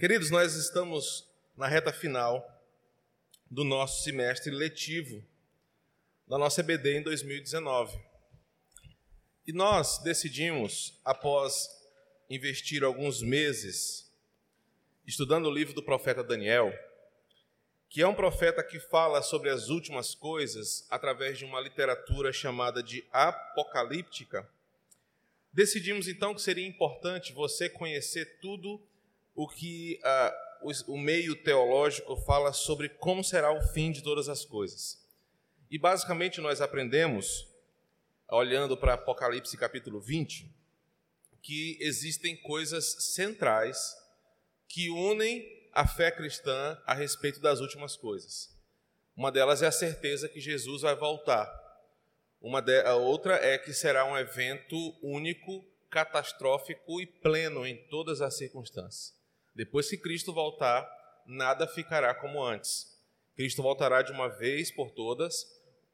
Queridos, nós estamos na reta final do nosso semestre letivo da nossa EBD em 2019. E nós decidimos, após investir alguns meses estudando o livro do profeta Daniel, que é um profeta que fala sobre as últimas coisas através de uma literatura chamada de apocalíptica, decidimos então que seria importante você conhecer tudo o que uh, o, o meio teológico fala sobre como será o fim de todas as coisas. E basicamente nós aprendemos, olhando para Apocalipse capítulo 20, que existem coisas centrais que unem a fé cristã a respeito das últimas coisas. Uma delas é a certeza que Jesus vai voltar. Uma de, a outra é que será um evento único, catastrófico e pleno em todas as circunstâncias. Depois que Cristo voltar, nada ficará como antes. Cristo voltará de uma vez por todas,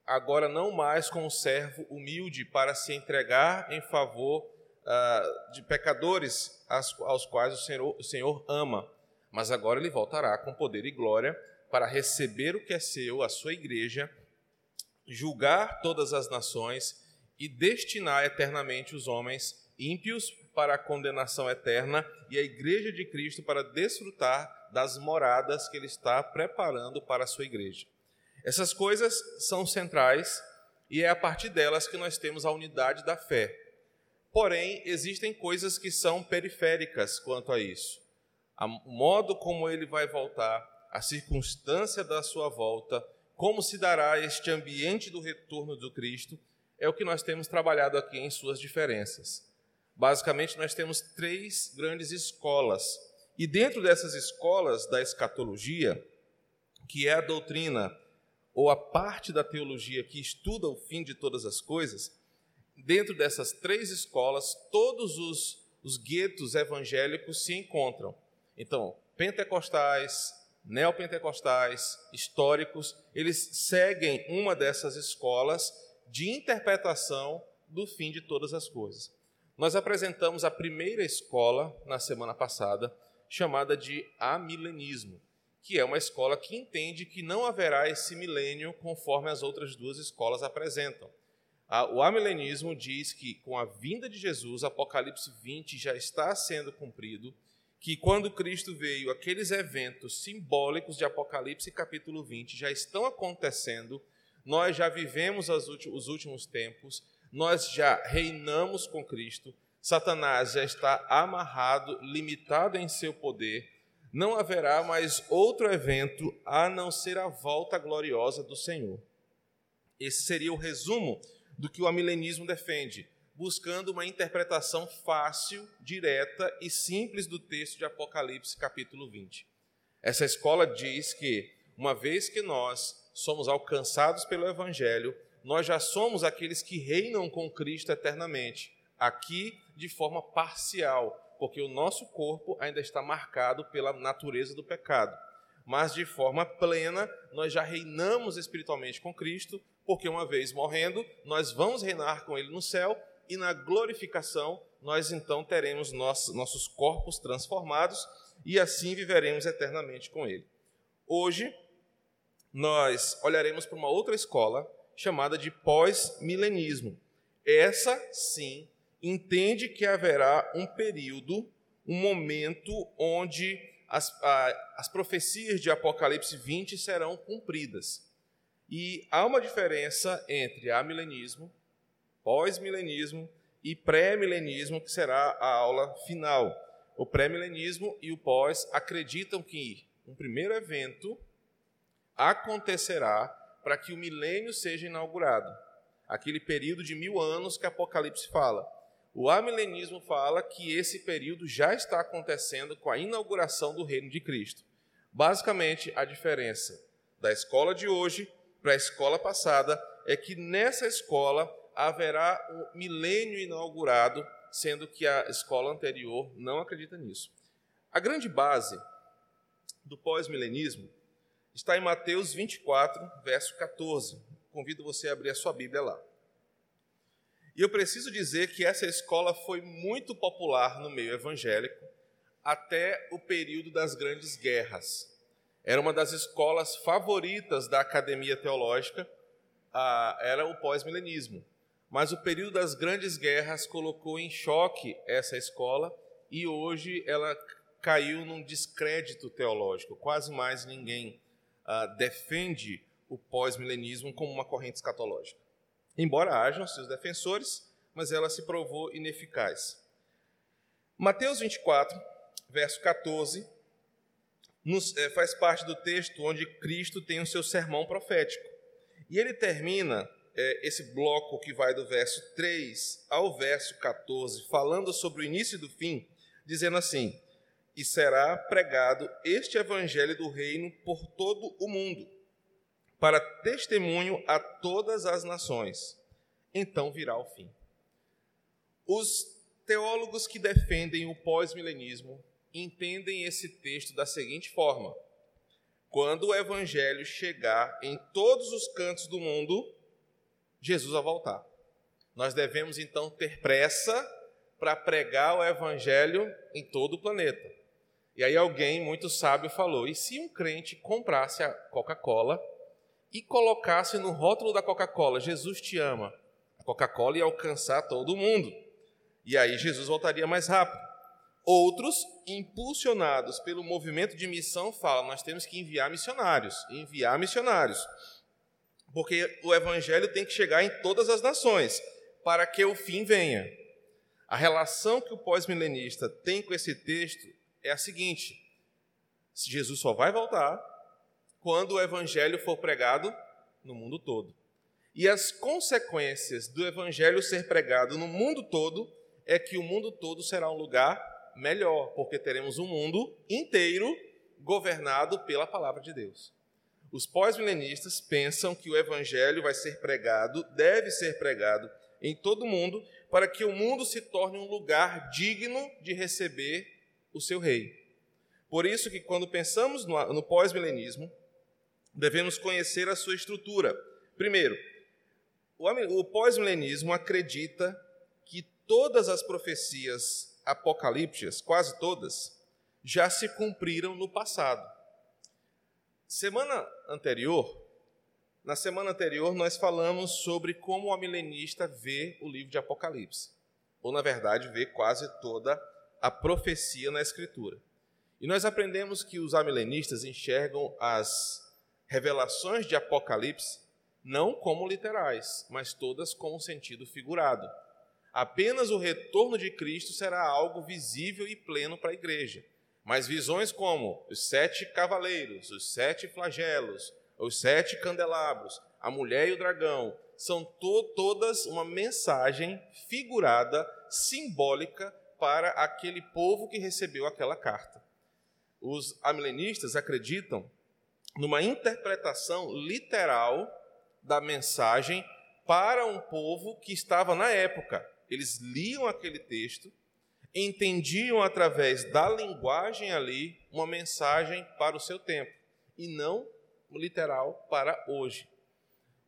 agora não mais como servo humilde para se entregar em favor uh, de pecadores aos, quais o Senhor, o Senhor ama, mas agora ele voltará com poder e glória para receber o que é seu, a sua igreja, julgar todas as nações e destinar eternamente os homens ímpios para a condenação eterna e a igreja de Cristo para desfrutar das moradas que ele está preparando para a sua igreja. Essas coisas são centrais e é a partir delas que nós temos a unidade da fé. Porém, existem coisas que são periféricas quanto a isso. O modo como ele vai voltar, a circunstância da sua volta, como se dará este ambiente do retorno do Cristo, é o que nós temos trabalhado aqui em suas diferenças. Basicamente, nós temos três grandes escolas. E dentro dessas escolas da escatologia, que é a doutrina ou a parte da teologia que estuda o fim de todas as coisas, dentro dessas três escolas, todos os, os guetos evangélicos se encontram. Então, pentecostais, neopentecostais, históricos, eles seguem uma dessas escolas de interpretação do fim de todas as coisas. Nós apresentamos a primeira escola na semana passada, chamada de amilenismo, que é uma escola que entende que não haverá esse milênio conforme as outras duas escolas apresentam. O amilenismo diz que com a vinda de Jesus, Apocalipse 20 já está sendo cumprido, que quando Cristo veio, aqueles eventos simbólicos de Apocalipse capítulo 20 já estão acontecendo, nós já vivemos os últimos tempos, nós já reinamos com Cristo, Satanás já está amarrado, limitado em seu poder, não haverá mais outro evento a não ser a volta gloriosa do Senhor. Esse seria o resumo do que o amilenismo defende, buscando uma interpretação fácil, direta e simples do texto de Apocalipse, capítulo 20. Essa escola diz que, uma vez que nós somos alcançados pelo Evangelho, nós já somos aqueles que reinam com Cristo eternamente, aqui de forma parcial, porque o nosso corpo ainda está marcado pela natureza do pecado. Mas de forma plena, nós já reinamos espiritualmente com Cristo, porque uma vez morrendo, nós vamos reinar com Ele no céu e na glorificação nós então teremos nossos, corpos transformados e assim viveremos eternamente com Ele. Hoje, nós olharemos para uma outra escola chamada de pós-milenismo. Essa, sim, entende que haverá um período, um momento onde as, a, as profecias de Apocalipse 20 serão cumpridas. E há uma diferença entre amilenismo, pós-milenismo e pré-milenismo, que será a aula final. O pré-milenismo e o pós acreditam que um primeiro evento acontecerá para que o milênio seja inaugurado. Aquele período de mil anos que Apocalipse fala. O amilenismo fala que esse período já está acontecendo com a inauguração do reino de Cristo. Basicamente, a diferença da escola de hoje para a escola passada é que nessa escola haverá o milênio inaugurado, sendo que a escola anterior não acredita nisso. A grande base do pós-milenismo está em Mateus 24, verso 14. Convido você a abrir a sua Bíblia lá. E eu preciso dizer que essa escola foi muito popular no meio evangélico até o período das grandes guerras. Era uma das escolas favoritas da academia teológica, era o pós-milenismo. Mas o período das grandes guerras colocou em choque essa escola e hoje ela caiu num descrédito teológico. Quase mais ninguém uh, defende o pós-milenismo como uma corrente escatológica. Embora hajam seus defensores, mas ela se provou ineficaz. Mateus 24, verso 14, nos, é, faz parte do texto onde Cristo tem o seu sermão profético. E ele termina é, esse bloco que vai do verso 3 ao verso 14, falando sobre o início do fim, dizendo assim: E será pregado este evangelho do reino por todo o mundo, para testemunho a todas as nações. Então virá o fim. Os teólogos que defendem o pós-milenismo entendem esse texto da seguinte forma: quando o evangelho chegar em todos os cantos do mundo, Jesus vai voltar. Nós devemos então ter pressa para pregar o evangelho em todo o planeta. E aí alguém muito sábio falou: e se um crente comprasse a Coca-Cola e colocasse no rótulo da Coca-Cola, Jesus te ama, a Coca-Cola ia alcançar todo mundo. E aí Jesus voltaria mais rápido. Outros, impulsionados pelo movimento de missão, falam: nós temos que enviar missionários, enviar missionários. Porque o evangelho tem que chegar em todas as nações, para que o fim venha. A relação que o pós-milenista tem com esse texto é a seguinte: Jesus só vai voltar quando o evangelho for pregado no mundo todo. E as consequências do evangelho ser pregado no mundo todo é que o mundo todo será um lugar melhor, porque teremos um mundo inteiro governado pela palavra de Deus. Os pós-milenistas pensam que o evangelho vai ser pregado, deve ser pregado em todo o mundo, para que o mundo se torne um lugar digno de receber o seu rei. Por isso que quando pensamos no, no pós-milenismo, devemos conhecer a sua estrutura. Primeiro, o, o pós-milenismo acredita que todas as profecias apocalípticas, quase todas, já se cumpriram no passado. Semana anterior, na semana anterior, nós falamos sobre como o amilenista vê o livro de Apocalipse, ou na verdade, vê quase toda a profecia na Escritura. E nós aprendemos que os amilenistas enxergam as revelações de Apocalipse não como literais, mas todas com um sentido figurado. Apenas o retorno de Cristo será algo visível e pleno para a igreja. Mas visões como os sete cavaleiros, os sete flagelos, os sete candelabros, a mulher e o dragão, são to todas uma mensagem figurada, simbólica para aquele povo que recebeu aquela carta. Os amilenistas acreditam numa interpretação literal da mensagem para um povo que estava na época, eles liam aquele texto, entendiam através da linguagem ali uma mensagem para o seu tempo e não literal para hoje.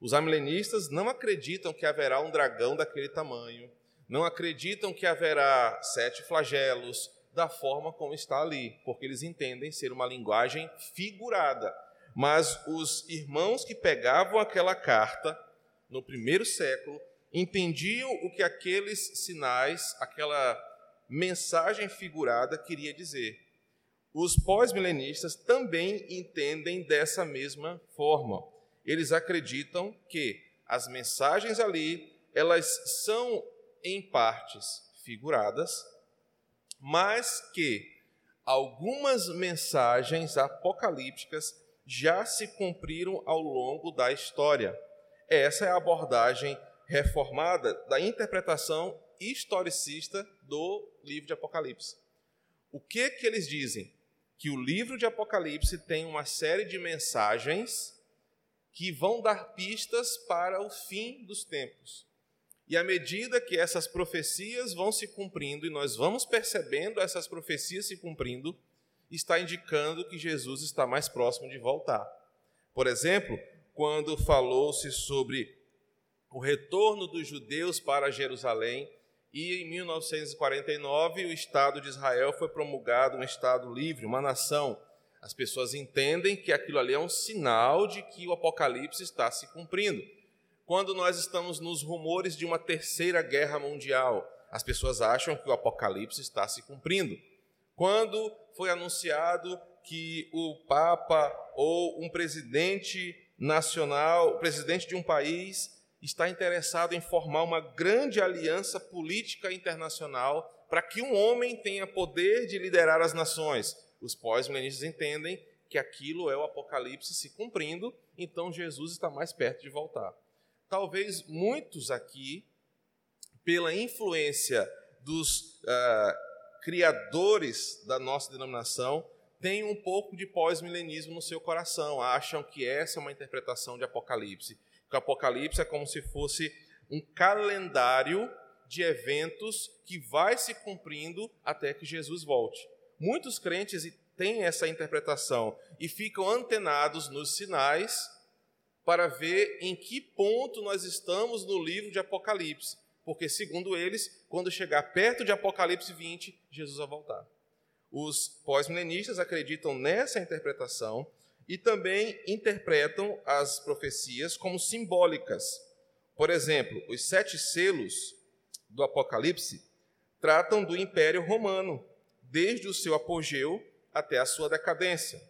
Os amilenistas não acreditam que haverá um dragão daquele tamanho, não acreditam que haverá sete flagelos da forma como está ali, porque eles entendem ser uma linguagem figurada. Mas os irmãos que pegavam aquela carta no primeiro século entendiam o que aqueles sinais, aquela mensagem figurada queria dizer. Os pós-milenistas também entendem dessa mesma forma. Eles acreditam que as mensagens ali, elas são em partes figuradas, mas que algumas mensagens apocalípticas já se cumpriram ao longo da história. Essa é a abordagem reformada da interpretação historicista do livro de Apocalipse. O que que eles dizem? Que o livro de Apocalipse tem uma série de mensagens que vão dar pistas para o fim dos tempos. E à medida que essas profecias vão se cumprindo e nós vamos percebendo essas profecias se cumprindo, está indicando que Jesus está mais próximo de voltar. Por exemplo, quando falou-se sobre o retorno dos judeus para Jerusalém e em 1949 o Estado de Israel foi promulgado um Estado livre, uma nação. As pessoas entendem que aquilo ali é um sinal de que o Apocalipse está se cumprindo. Quando nós estamos nos rumores de uma terceira guerra mundial, as pessoas acham que o Apocalipse está se cumprindo. Quando foi anunciado que o Papa ou um presidente nacional, presidente de um país, está interessado em formar uma grande aliança política internacional para que um homem tenha poder de liderar as nações. Os pós-milenistas entendem que aquilo é o Apocalipse se cumprindo, então Jesus está mais perto de voltar. Talvez muitos aqui, pela influência dos uh, criadores da nossa denominação, tenham um pouco de pós-milenismo no seu coração, acham que essa é uma interpretação de Apocalipse o Apocalipse é como se fosse um calendário de eventos que vai se cumprindo até que Jesus volte. Muitos crentes têm essa interpretação e ficam antenados nos sinais para ver em que ponto nós estamos no livro de Apocalipse, porque, segundo eles, quando chegar perto de Apocalipse 20, Jesus vai voltar. Os pós-milenistas acreditam nessa interpretação e também interpretam as profecias como simbólicas. Por exemplo, os sete selos do Apocalipse tratam do Império Romano, desde o seu apogeu até a sua decadência.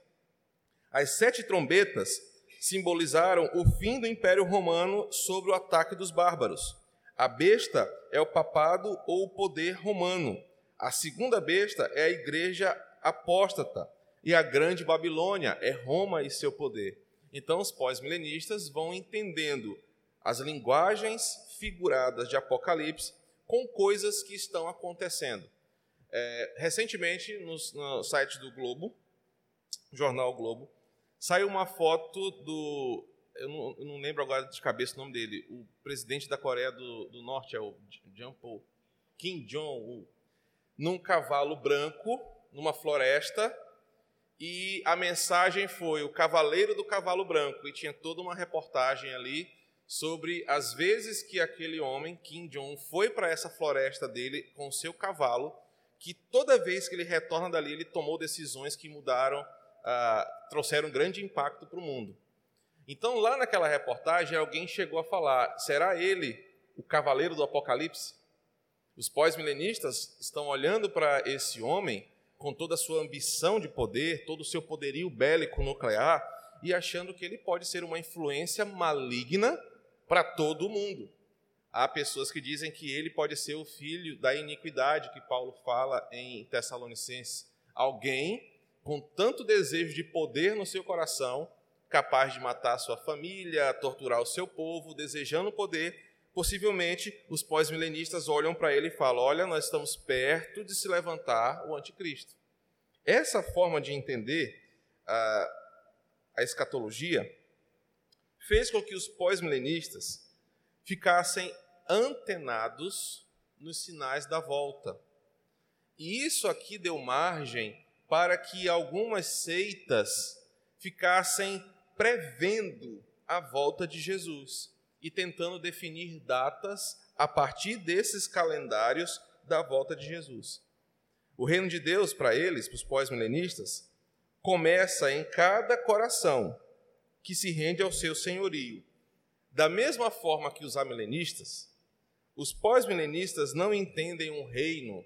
As sete trombetas simbolizaram o fim do Império Romano sobre o ataque dos bárbaros. A besta é o papado ou o poder romano. A segunda besta é a igreja apóstata, e a grande Babilônia é Roma e seu poder. Então, os pós-milenistas vão entendendo as linguagens figuradas de Apocalipse com coisas que estão acontecendo. É, recentemente, no, no site do Globo, jornal Globo, saiu uma foto do. Eu não, eu não, lembro agora de cabeça o nome dele. O presidente da Coreia do, do Norte é o Kim Jong-un, num cavalo branco, numa floresta, e a mensagem foi o Cavaleiro do Cavalo Branco, e tinha toda uma reportagem ali sobre as vezes que aquele homem, Kim Jong, foi para essa floresta dele com o seu cavalo, que toda vez que ele retorna dali, ele tomou decisões que mudaram, ah, trouxeram um grande impacto para o mundo. Então, lá naquela reportagem, alguém chegou a falar: será ele o cavaleiro do Apocalipse? Os pós-milenistas estão olhando para esse homem com toda a sua ambição de poder, todo o seu poderio bélico nuclear, e achando que ele pode ser uma influência maligna para todo o mundo. Há pessoas que dizem que ele pode ser o filho da iniquidade que Paulo fala em Tessalonicenses. Alguém com tanto desejo de poder no seu coração, capaz de matar sua família, torturar o seu povo, desejando poder, possivelmente os pós-milenistas olham para ele e falam: Olha, nós estamos perto de se levantar o anticristo. Essa forma de entender a, a escatologia fez com que os pós-milenistas ficassem antenados nos sinais da volta. E isso aqui deu margem para que algumas seitas ficassem prevendo a volta de Jesus e tentando definir datas a partir desses calendários da volta de Jesus. O reino de Deus, para eles, para os pós-milenistas, começa em cada coração que se rende ao seu senhorio. Da mesma forma que os amilenistas, os pós-milenistas não entendem um reino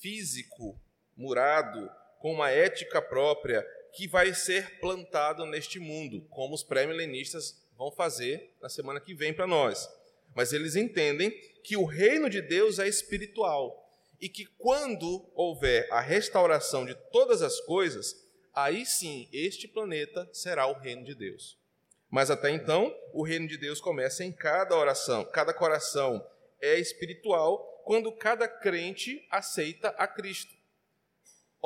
físico, murado, com uma ética própria, que vai ser plantado neste mundo, como os pré-milenistas vão fazer na semana que vem para nós. Mas eles entendem que o reino de Deus é espiritual e que quando houver a restauração de todas as coisas, aí sim este planeta será o reino de Deus. Mas até então, o reino de Deus começa em cada oração, cada coração é espiritual quando cada crente aceita a Cristo.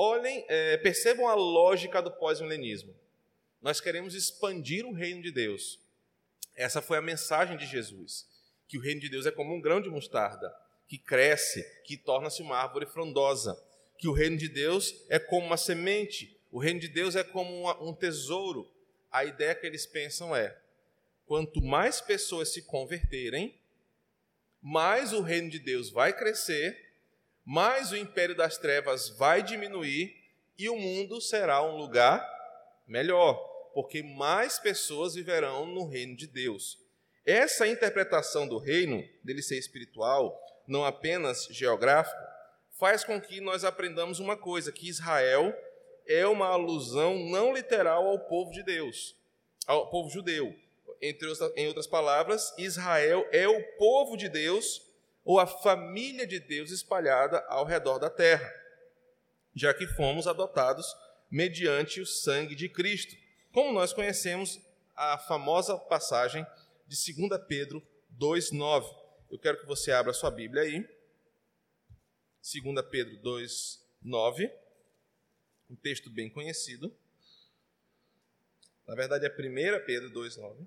Olhem, é, percebam a lógica do pós-milenismo. Nós queremos expandir o reino de Deus. Essa foi a mensagem de Jesus, que o reino de Deus é como um grão de mostarda, que cresce, que torna-se uma árvore frondosa, que o reino de Deus é como uma semente, o reino de Deus é como um tesouro. A ideia que eles pensam é: quanto mais pessoas se converterem, mais o reino de Deus vai crescer, mais o império das trevas vai diminuir e o mundo será um lugar melhor, porque mais pessoas viverão no reino de Deus. Essa interpretação do reino, dele ser espiritual, não apenas geográfico, faz com que nós aprendamos uma coisa: que Israel é uma alusão não literal ao povo de Deus, ao povo judeu. Entre, em outras palavras, Israel é o povo de Deus ou a família de Deus espalhada ao redor da terra, já que fomos adotados mediante o sangue de Cristo, como nós conhecemos a famosa passagem de 2 Pedro 2,9. Eu quero que você abra sua Bíblia aí. 2 Pedro 2,9 um texto bem conhecido. Na verdade, é 1 Pedro 2,9.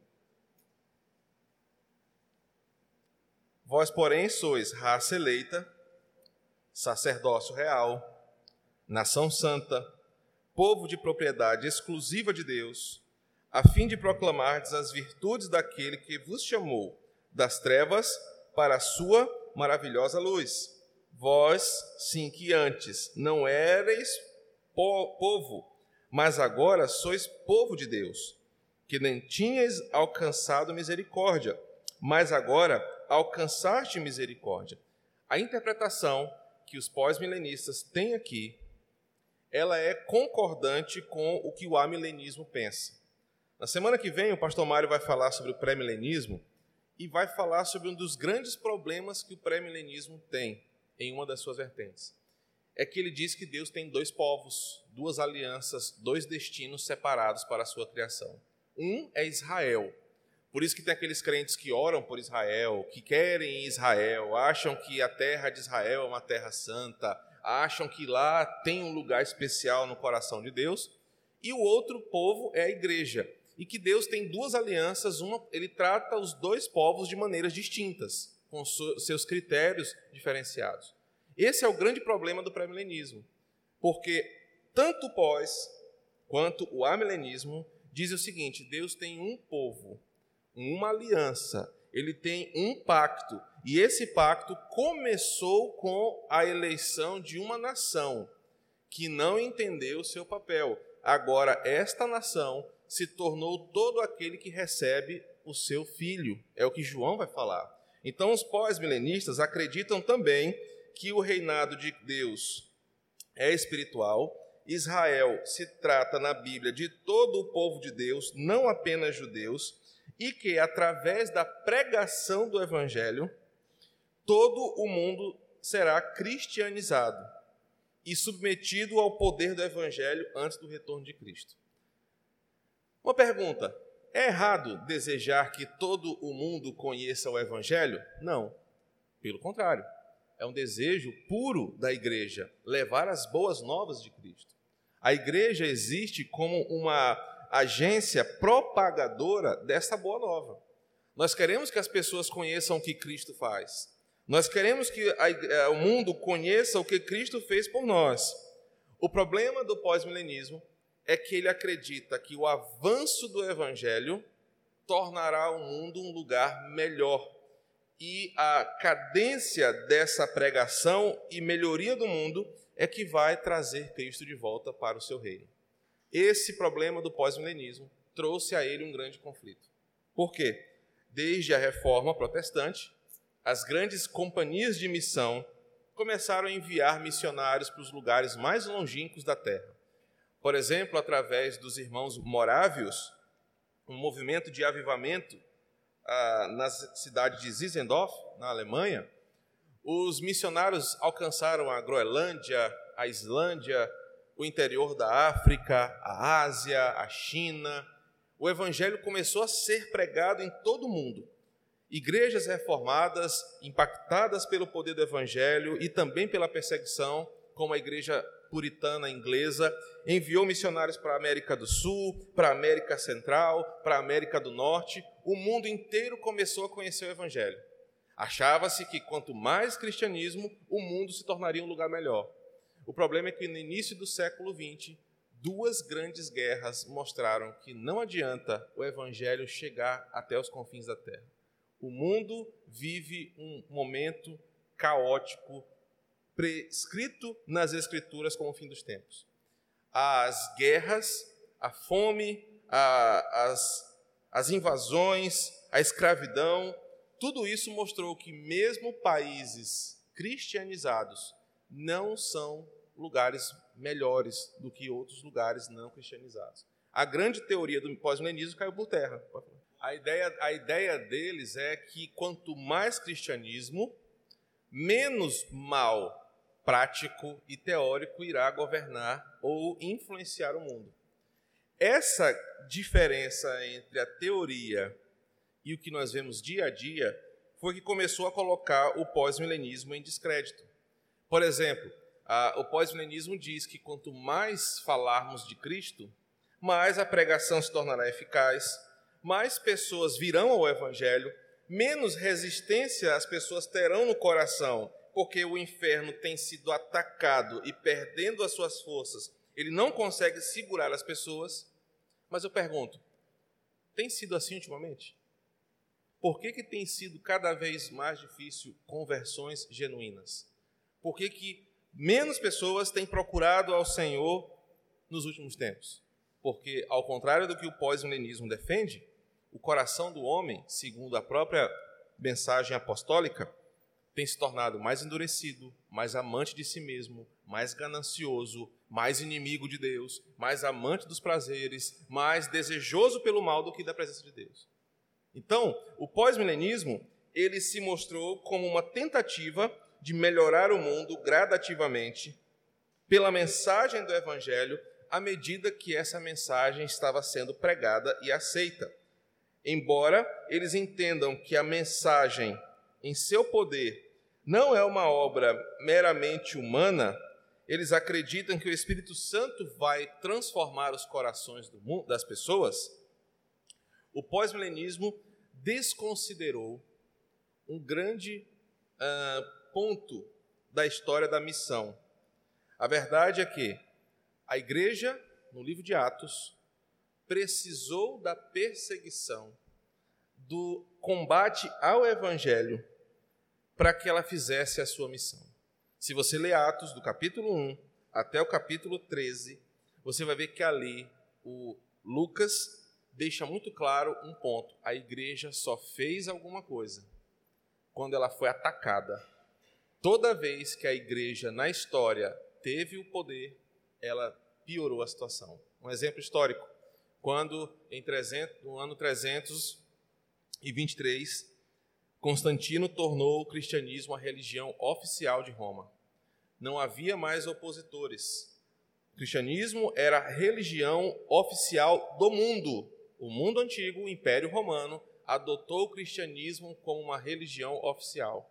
Vós, porém, sois raça eleita, sacerdócio real, nação santa, povo de propriedade exclusiva de Deus, a fim de proclamardes as virtudes daquele que vos chamou das trevas para a sua maravilhosa luz. Vós, sim, que antes não erais povo, mas agora sois povo de Deus, que nem tinhas alcançado misericórdia, mas agora alcançaste misericórdia. A interpretação que os pós-milenistas têm aqui, ela é concordante com o que o amilenismo pensa. Na semana que vem, o pastor Mário vai falar sobre o pré-milenismo e vai falar sobre um dos grandes problemas que o pré-milenismo tem em uma das suas vertentes é que ele diz que Deus tem dois povos, duas alianças, dois destinos separados para a sua criação. Um é Israel. Por isso que tem aqueles crentes que oram por Israel, que querem Israel, acham que a terra de Israel é uma terra santa, acham que lá tem um lugar especial no coração de Deus. E o outro povo é a igreja. E que Deus tem duas alianças, uma, ele trata os dois povos de maneiras distintas, com seus critérios diferenciados. Esse é o grande problema do pré-milenismo, porque tanto o pós quanto o amilenismo dizem o seguinte: Deus tem um povo, uma aliança, ele tem um pacto, e esse pacto começou com a eleição de uma nação que não entendeu o seu papel. Agora, esta nação se tornou todo aquele que recebe o seu filho. É o que João vai falar. Então, os pós-milenistas acreditam também que o reinado de Deus é espiritual. Israel se trata na Bíblia de todo o povo de Deus, não apenas judeus, e que através da pregação do evangelho, todo o mundo será cristianizado e submetido ao poder do evangelho antes do retorno de Cristo. Uma pergunta: é errado desejar que todo o mundo conheça o evangelho? Não. Pelo contrário é um desejo puro da igreja levar as boas novas de Cristo. A igreja existe como uma agência propagadora dessa boa nova. Nós queremos que as pessoas conheçam o que Cristo faz. Nós queremos que a, eh, o mundo conheça o que Cristo fez por nós. O problema do pós-milenismo é que ele acredita que o avanço do evangelho tornará o mundo um lugar melhor e a cadência dessa pregação e melhoria do mundo é que vai trazer Cristo de volta para o seu reino. Esse problema do pós-milenismo trouxe a ele um grande conflito. Por quê? Desde a reforma protestante, as grandes companhias de missão começaram a enviar missionários para os lugares mais longínquos da terra. Por exemplo, através dos irmãos morávios, um movimento de avivamento ah, na cidade de Zizendorf, na Alemanha, os missionários alcançaram a Groenlândia, a Islândia, o interior da África, a Ásia, a China. O evangelho começou a ser pregado em todo o mundo. Igrejas reformadas, impactadas pelo poder do evangelho e também pela perseguição, como a igreja puritana inglesa, enviou missionários para a América do Sul, para a América Central, para a América do Norte. O mundo inteiro começou a conhecer o Evangelho. Achava-se que quanto mais cristianismo, o mundo se tornaria um lugar melhor. O problema é que no início do século XX, duas grandes guerras mostraram que não adianta o Evangelho chegar até os confins da terra. O mundo vive um momento caótico, prescrito nas Escrituras como o fim dos tempos. As guerras, a fome, a, as, as invasões, a escravidão, tudo isso mostrou que, mesmo países cristianizados, não são lugares melhores do que outros lugares não cristianizados. A grande teoria do pós-milenismo caiu por terra. A ideia, a ideia deles é que quanto mais cristianismo, menos mal prático e teórico irá governar ou influenciar o mundo. Essa diferença entre a teoria e o que nós vemos dia a dia foi que começou a colocar o pós-milenismo em descrédito. Por exemplo, a, o pós-milenismo diz que quanto mais falarmos de Cristo, mais a pregação se tornará eficaz, mais pessoas virão ao Evangelho, menos resistência as pessoas terão no coração, porque o inferno tem sido atacado e perdendo as suas forças, ele não consegue segurar as pessoas. Mas eu pergunto, tem sido assim ultimamente? Por que, que tem sido cada vez mais difícil conversões genuínas? Por que, que menos pessoas têm procurado ao Senhor nos últimos tempos? Porque, ao contrário do que o pós-milenismo defende, o coração do homem, segundo a própria mensagem apostólica, tem se tornado mais endurecido, mais amante de si mesmo, mais ganancioso, mais inimigo de Deus, mais amante dos prazeres, mais desejoso pelo mal do que da presença de Deus. Então, o pós-milenismo, ele se mostrou como uma tentativa de melhorar o mundo gradativamente pela mensagem do evangelho à medida que essa mensagem estava sendo pregada e aceita. Embora eles entendam que a mensagem, em seu poder, não é uma obra meramente humana, eles acreditam que o Espírito Santo vai transformar os corações mundo, das pessoas. O pós-milenismo desconsiderou um grande uh, ponto da história da missão. A verdade é que a igreja, no livro de Atos, precisou da perseguição, do combate ao evangelho, para que ela fizesse a sua missão. Se você ler Atos, do capítulo 1 até o capítulo 13, você vai ver que ali o Lucas deixa muito claro um ponto: a igreja só fez alguma coisa quando ela foi atacada. Toda vez que a igreja na história teve o poder, ela piorou a situação. Um exemplo histórico: quando em 300, no ano 323 Constantino tornou o cristianismo a religião oficial de Roma. Não havia mais opositores. O cristianismo era a religião oficial do mundo. O mundo antigo, o Império Romano, adotou o cristianismo como uma religião oficial.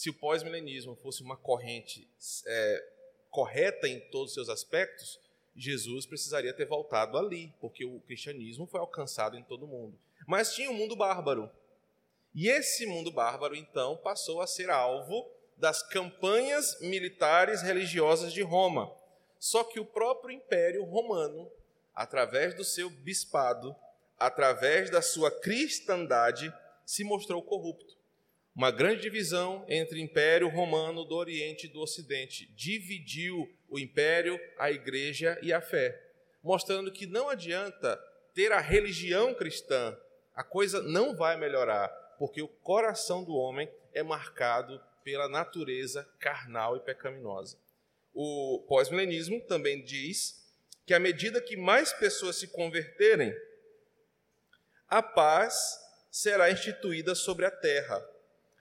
Se o pós-milenismo fosse uma corrente é, correta em todos os seus aspectos, Jesus precisaria ter voltado ali, porque o cristianismo foi alcançado em todo o mundo. Mas tinha um mundo bárbaro, e esse mundo bárbaro, então, passou a ser alvo das campanhas militares religiosas de Roma. Só que o próprio Império Romano, através do seu bispado, através da sua cristandade, se mostrou corrupto. Uma grande divisão entre Império Romano do Oriente e do Ocidente dividiu o império, a igreja e a fé, mostrando que não adianta ter a religião cristã, a coisa não vai melhorar porque o coração do homem é marcado pela natureza carnal e pecaminosa. O pós-milenismo também diz que à medida que mais pessoas se converterem, a paz será instituída sobre a terra.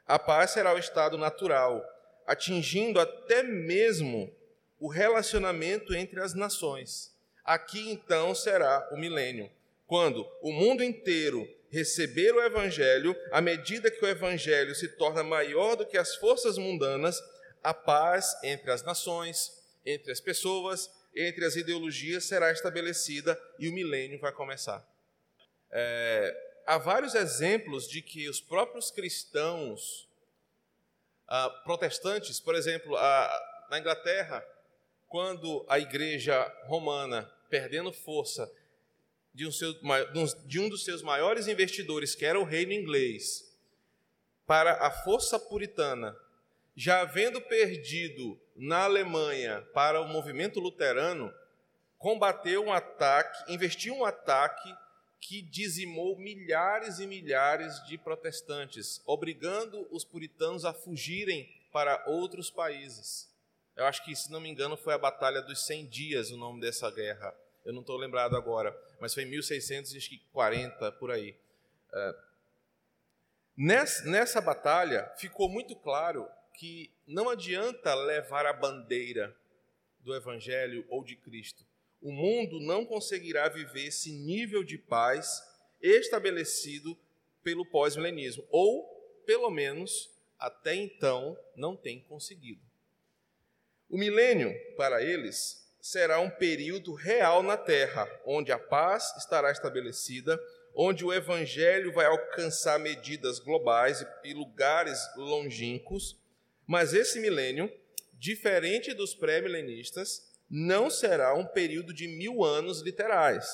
A paz será o estado natural, atingindo até mesmo o relacionamento entre as nações. Aqui então será o milênio, quando o mundo inteiro receber o Evangelho, à medida que o Evangelho se torna maior do que as forças mundanas, a paz entre as nações, entre as pessoas, entre as ideologias será estabelecida e o milênio vai começar. É, há vários exemplos de que os próprios cristãos ah, protestantes, por exemplo, na Inglaterra, quando a igreja romana, perdendo força, de um, seu, de um dos seus maiores investidores, que era o reino inglês, para a força puritana, já havendo perdido na Alemanha para o movimento luterano, combateu um ataque, investiu um ataque que dizimou milhares e milhares de protestantes, obrigando os puritanos a fugirem para outros países. Eu acho que, se não me engano, foi a Batalha dos 100 Dias o nome dessa guerra. Eu não estou lembrado agora, mas foi em 1640, por aí. É, nessa, nessa batalha, ficou muito claro que não adianta levar a bandeira do Evangelho ou de Cristo. O mundo não conseguirá viver esse nível de paz estabelecido pelo pós-milenismo, ou, pelo menos, até então, não tem conseguido. O milênio, para eles, será um período real na Terra, onde a paz estará estabelecida, onde o Evangelho vai alcançar medidas globais e lugares longínquos, mas esse milênio, diferente dos pré-milenistas, não será um período de mil anos literais,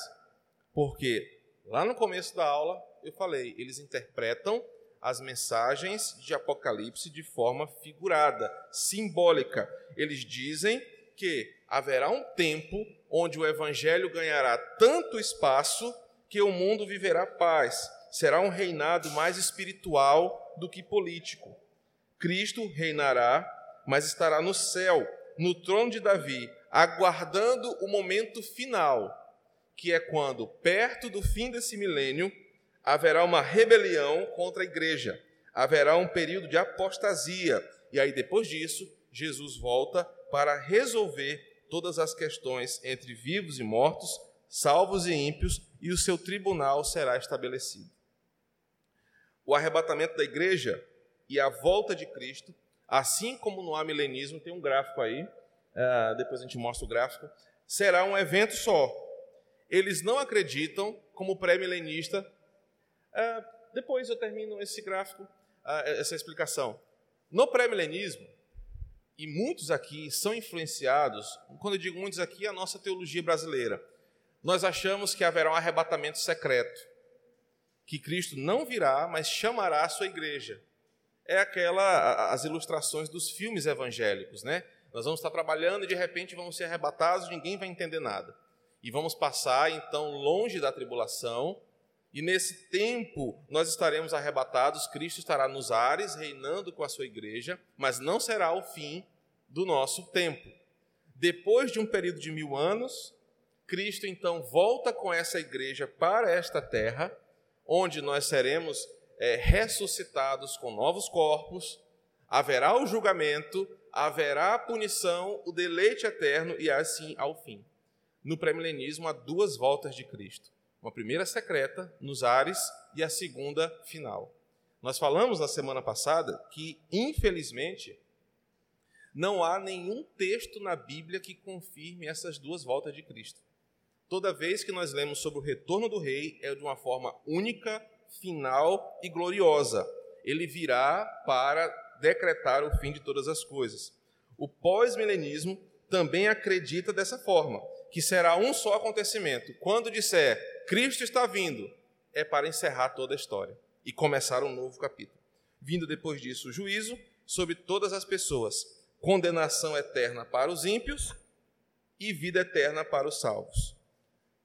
porque lá no começo da aula eu falei, eles interpretam as mensagens de Apocalipse de forma figurada, simbólica. Eles dizem que haverá um tempo onde o evangelho ganhará tanto espaço que o mundo viverá paz. Será um reinado mais espiritual do que político. Cristo reinará, mas estará no céu, no trono de Davi, aguardando o momento final, que é quando, perto do fim desse milênio, haverá uma rebelião contra a igreja, haverá um período de apostasia, e aí depois disso, Jesus volta para resolver todas as questões entre vivos e mortos, salvos e ímpios, e o seu tribunal será estabelecido. O arrebatamento da igreja e a volta de Cristo, assim como no amilenismo, tem um gráfico aí, uh, depois a gente mostra o gráfico, será um evento só. Eles não acreditam, como pré-milenista, Uh, depois eu termino esse gráfico, uh, essa explicação. No pré-milenismo, e muitos aqui são influenciados, quando eu digo muitos aqui, é a nossa teologia brasileira. Nós achamos que haverá um arrebatamento secreto, que Cristo não virá, mas chamará a sua igreja. É aquela as ilustrações dos filmes evangélicos, né? Nós vamos estar trabalhando e de repente vamos ser arrebatados, ninguém vai entender nada. E vamos passar então longe da tribulação, e nesse tempo nós estaremos arrebatados, Cristo estará nos ares, reinando com a sua igreja, mas não será o fim do nosso tempo. Depois de um período de mil anos, Cristo então volta com essa igreja para esta terra, onde nós seremos é, ressuscitados com novos corpos, haverá o julgamento, haverá punição, o deleite eterno e assim ao fim. No pré-milenismo há duas voltas de Cristo. Uma primeira secreta, nos ares, e a segunda final. Nós falamos na semana passada que, infelizmente, não há nenhum texto na Bíblia que confirme essas duas voltas de Cristo. Toda vez que nós lemos sobre o retorno do rei, é de uma forma única, final e gloriosa. Ele virá para decretar o fim de todas as coisas. O pós-milenismo também acredita dessa forma, que será um só acontecimento. Quando disser Cristo está vindo, é para encerrar toda a história e começar um novo capítulo. Vindo depois disso o juízo sobre todas as pessoas, condenação eterna para os ímpios e vida eterna para os salvos.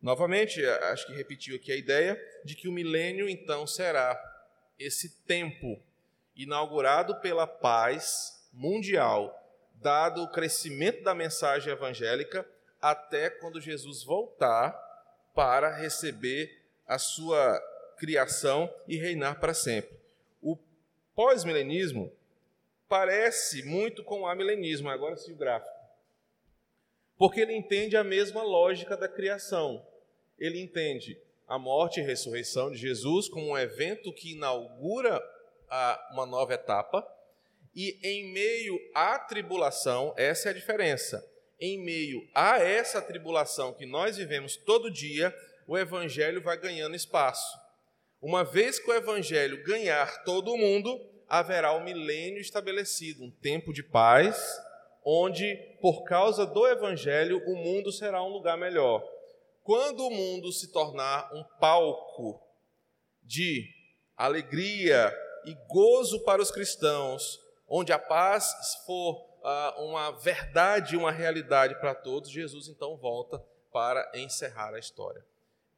Novamente, acho que repetiu aqui a ideia de que o milênio então será esse tempo inaugurado pela paz mundial, dado o crescimento da mensagem evangélica, até quando Jesus voltar para receber a sua criação e reinar para sempre. O pós-milenismo parece muito com o amilenismo, agora sim o gráfico. Porque ele entende a mesma lógica da criação. Ele entende a morte e ressurreição de Jesus como um evento que inaugura uma nova etapa, e em meio à tribulação, essa é a diferença em meio a essa tribulação que nós vivemos todo dia, o evangelho vai ganhando espaço. Uma vez que o evangelho ganhar todo o mundo, haverá um milênio estabelecido, um tempo de paz, onde, por causa do evangelho, o mundo será um lugar melhor. Quando o mundo se tornar um palco de alegria, e gozo para os cristãos, onde a paz for uh, uma verdade, uma realidade para todos, Jesus então volta para encerrar a história.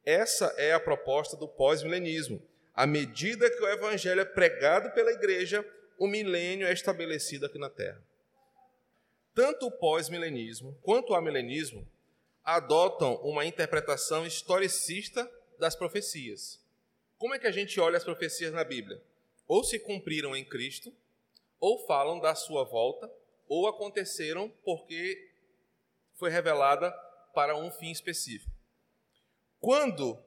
Essa é a proposta do pós-milenismo. À medida que o evangelho é pregado pela igreja, o milênio é estabelecido aqui na Terra. Tanto o pós-milenismo quanto o amilenismo adotam uma interpretação historicista das profecias. Como é que a gente olha as profecias na Bíblia? Ou se cumpriram em Cristo, ou falam da sua volta, ou aconteceram porque foi revelada para um fim específico. Quando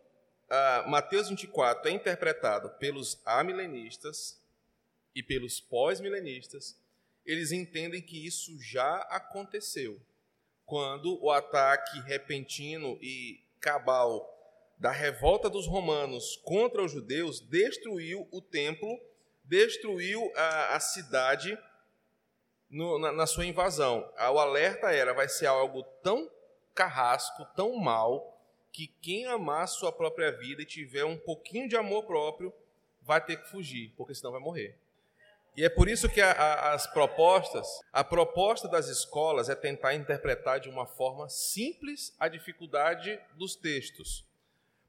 ah, Mateus 24 é interpretado pelos amilenistas e pelos pós-milenistas, eles entendem que isso já aconteceu. Quando o ataque repentino e cabal da revolta dos romanos contra os judeus destruiu o templo, destruiu a, a cidade no, na, na, sua invasão. O alerta era: vai ser algo tão carrasco, tão mal, que quem amar sua própria vida e tiver um pouquinho de amor próprio vai ter que fugir, porque senão vai morrer. E é por isso que a, a, as propostas, a proposta das escolas é tentar interpretar de uma forma simples a dificuldade dos textos.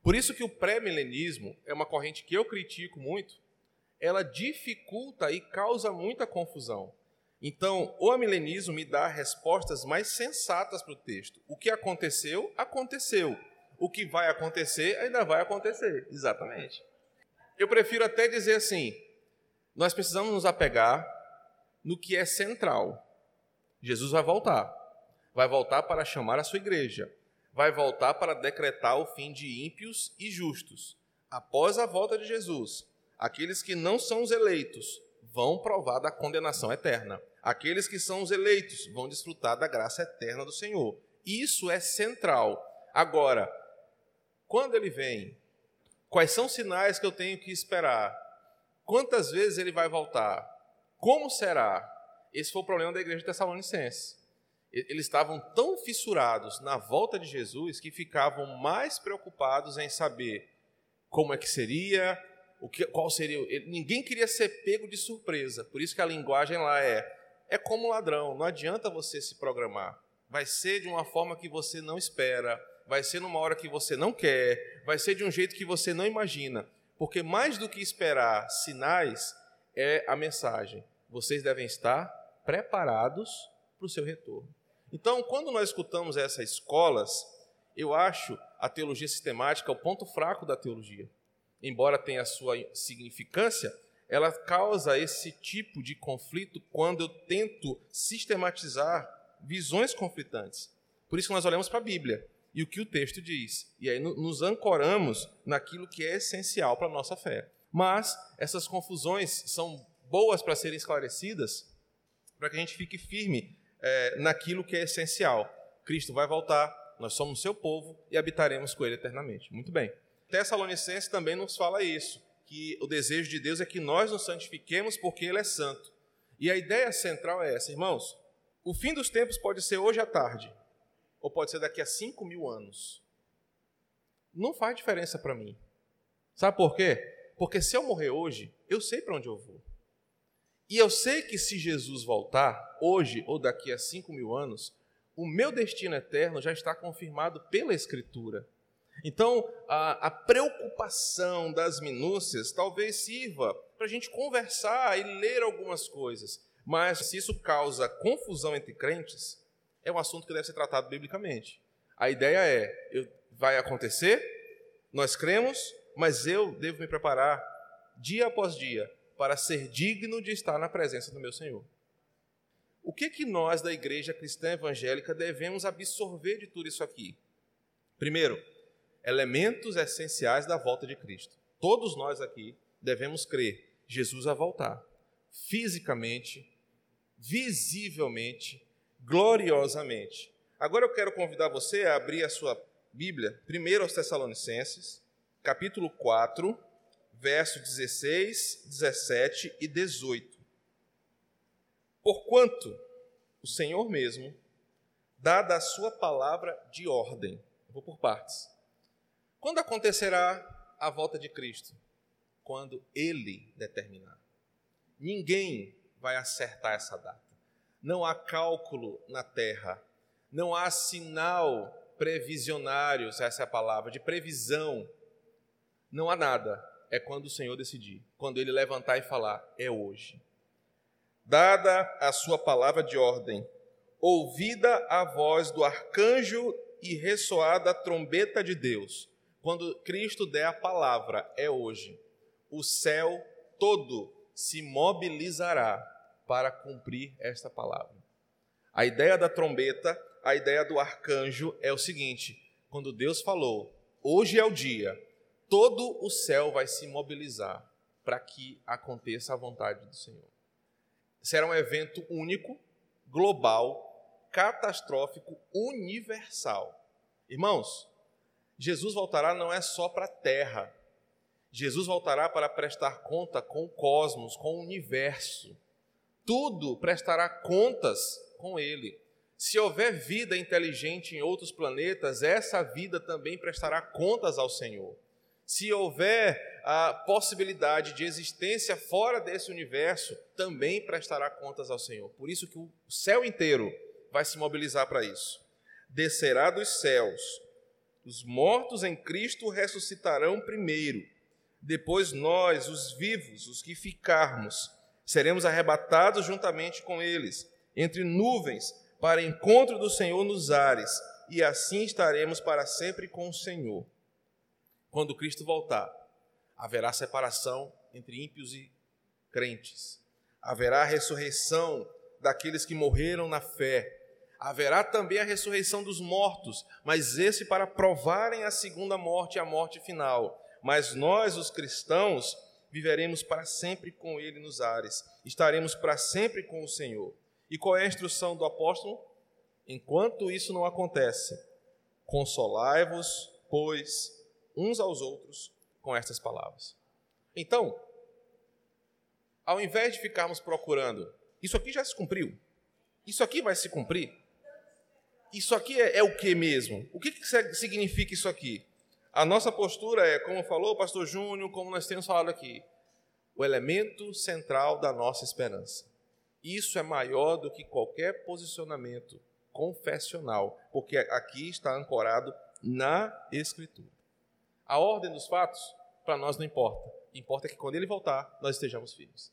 Por isso que o pré-milenismo é uma corrente que eu critico muito, ela dificulta e causa muita confusão. Então, o amilenismo me dá respostas mais sensatas para o texto. O que aconteceu, aconteceu. O que vai acontecer, ainda vai acontecer. Exatamente. Eu prefiro até dizer assim: nós precisamos nos apegar no que é central. Jesus vai voltar. Vai voltar para chamar a sua igreja. Vai voltar para decretar o fim de ímpios e justos. Após a volta de Jesus, aqueles que não são os eleitos vão provar da condenação eterna. Aqueles que são os eleitos vão desfrutar da graça eterna do Senhor. Isso é central. Agora, quando ele vem, quais são os sinais que eu tenho que esperar? Quantas vezes ele vai voltar? Como será? Esse foi o problema da igreja de Tessalonicense. Eles estavam tão fissurados na volta de Jesus que ficavam mais preocupados em saber como é que seria, o que, qual seria. Ninguém queria ser pego de surpresa. Por isso que a linguagem lá é é como ladrão. Não adianta você se programar. Vai ser de uma forma que você não espera. Vai ser numa hora que você não quer. Vai ser de um jeito que você não imagina. Porque mais do que esperar sinais, é a mensagem. Vocês devem estar preparados para o seu retorno. Então, quando nós escutamos essas escolas, eu acho a teologia sistemática o ponto fraco da teologia. Embora tenha a sua significância, ela causa esse tipo de conflito quando eu tento sistematizar visões conflitantes. Por isso que nós olhamos para a Bíblia e o que o texto diz. E aí nos ancoramos naquilo que é essencial para a nossa fé. Mas essas confusões são boas para serem esclarecidas, para que a gente fique firme é, naquilo que é essencial. Cristo vai voltar, nós somos seu povo e habitaremos com ele eternamente. Muito bem. Tessalonicenses também nos fala isso, que o desejo de Deus é que nós nos santifiquemos porque ele é santo. E a ideia central é essa, irmãos. O fim dos tempos pode ser hoje à tarde, ou pode ser daqui a 5 mil anos. Não faz diferença para mim. Sabe por quê? Porque se eu morrer hoje, eu sei para onde eu vou. E eu sei que se Jesus voltar, hoje ou daqui a 5 mil anos, o meu destino eterno já está confirmado pela Escritura. Então, a, a preocupação das minúcias talvez sirva para a gente conversar e ler algumas coisas, mas se isso causa confusão entre crentes, é um assunto que deve ser tratado biblicamente. A ideia é: eu, vai acontecer, nós cremos, mas eu devo me preparar dia após dia para ser digno de estar na presença do meu Senhor. O que que nós da igreja cristã evangélica devemos absorver de tudo isso aqui? Primeiro, elementos essenciais da volta de Cristo. Todos nós aqui devemos crer Jesus vai voltar fisicamente, visivelmente gloriosamente. Agora eu quero convidar você a abrir a sua Bíblia, primeiro aos Tessalonicenses, capítulo 4, verso 16, 17 e 18. Porquanto o Senhor mesmo, dada a sua palavra de ordem, vou por partes. Quando acontecerá a volta de Cristo? Quando Ele determinar. Ninguém vai acertar essa data. Não há cálculo na terra, não há sinal previsionário, essa é a palavra, de previsão. Não há nada. É quando o Senhor decidir, quando ele levantar e falar, é hoje. Dada a sua palavra de ordem, ouvida a voz do arcanjo e ressoada a trombeta de Deus, quando Cristo der a palavra, é hoje, o céu todo se mobilizará para cumprir esta palavra. A ideia da trombeta, a ideia do arcanjo é o seguinte: quando Deus falou, hoje é o dia, todo o céu vai se mobilizar para que aconteça a vontade do Senhor. Será um evento único, global, catastrófico, universal. Irmãos, Jesus voltará não é só para a terra. Jesus voltará para prestar conta com o cosmos, com o universo. Tudo prestará contas com ele. Se houver vida inteligente em outros planetas, essa vida também prestará contas ao Senhor. Se houver a possibilidade de existência fora desse universo, também prestará contas ao Senhor. Por isso que o céu inteiro vai se mobilizar para isso. Descerá dos céus. Os mortos em Cristo ressuscitarão primeiro. Depois nós, os vivos, os que ficarmos, seremos arrebatados juntamente com eles, entre nuvens, para encontro do Senhor nos ares, e assim estaremos para sempre com o Senhor. Quando Cristo voltar, haverá separação entre ímpios e crentes. Haverá ressurreição daqueles que morreram na fé. Haverá também a ressurreição dos mortos, mas esse para provarem a segunda morte, a morte final. Mas nós, os cristãos, viveremos para sempre com Ele nos ares, estaremos para sempre com o Senhor. E qual é a instrução do apóstolo? Enquanto isso não acontece, consolai-vos, pois, uns aos outros com estas palavras. Então, ao invés de ficarmos procurando, isso aqui já se cumpriu, isso aqui vai se cumprir, isso aqui é, é o que mesmo? O que, que significa isso aqui? A nossa postura é, como falou o pastor Júnior, como nós temos falado aqui, o elemento central da nossa esperança. Isso é maior do que qualquer posicionamento confessional, porque aqui está ancorado na Escritura. A ordem dos fatos, para nós não importa. Importa que quando ele voltar, nós estejamos firmes.